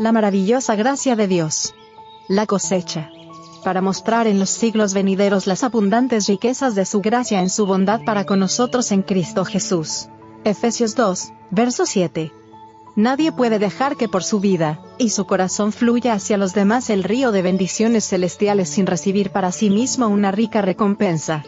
La maravillosa gracia de Dios. La cosecha. Para mostrar en los siglos venideros las abundantes riquezas de su gracia en su bondad para con nosotros en Cristo Jesús. Efesios 2, verso 7. Nadie puede dejar que por su vida y su corazón fluya hacia los demás el río de bendiciones celestiales sin recibir para sí mismo una rica recompensa.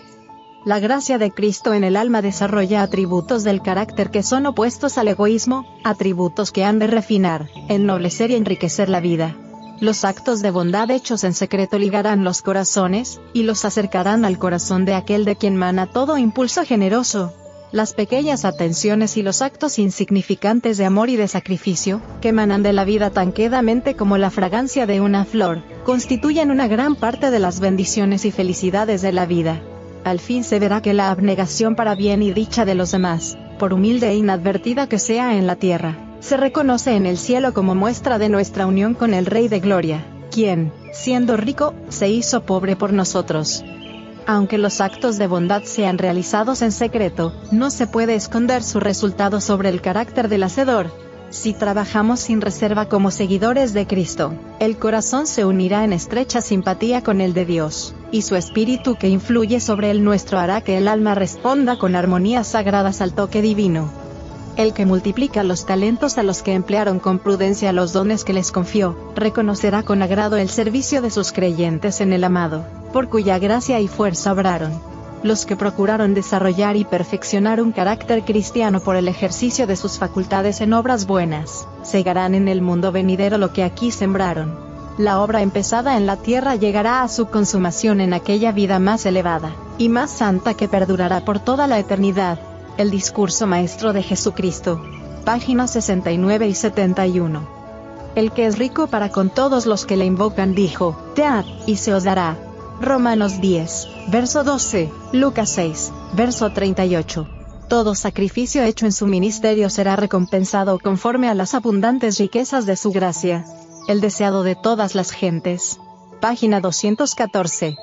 La gracia de Cristo en el alma desarrolla atributos del carácter que son opuestos al egoísmo, atributos que han de refinar, ennoblecer y enriquecer la vida. Los actos de bondad hechos en secreto ligarán los corazones, y los acercarán al corazón de aquel de quien mana todo impulso generoso. Las pequeñas atenciones y los actos insignificantes de amor y de sacrificio, que emanan de la vida tan quedamente como la fragancia de una flor, constituyen una gran parte de las bendiciones y felicidades de la vida al fin se verá que la abnegación para bien y dicha de los demás, por humilde e inadvertida que sea en la tierra, se reconoce en el cielo como muestra de nuestra unión con el Rey de Gloria, quien, siendo rico, se hizo pobre por nosotros. Aunque los actos de bondad sean realizados en secreto, no se puede esconder su resultado sobre el carácter del hacedor, si trabajamos sin reserva como seguidores de Cristo, el corazón se unirá en estrecha simpatía con el de Dios, y su espíritu que influye sobre el nuestro hará que el alma responda con armonías sagradas al toque divino. El que multiplica los talentos a los que emplearon con prudencia los dones que les confió, reconocerá con agrado el servicio de sus creyentes en el amado, por cuya gracia y fuerza obraron los que procuraron desarrollar y perfeccionar un carácter cristiano por el ejercicio de sus facultades en obras buenas, segarán en el mundo venidero lo que aquí sembraron. La obra empezada en la tierra llegará a su consumación en aquella vida más elevada, y más santa que perdurará por toda la eternidad. El discurso maestro de Jesucristo. Páginas 69 y 71. El que es rico para con todos los que le invocan dijo, Tead, y se os dará. Romanos 10, verso 12, Lucas 6, verso 38. Todo sacrificio hecho en su ministerio será recompensado conforme a las abundantes riquezas de su gracia. El deseado de todas las gentes. Página 214.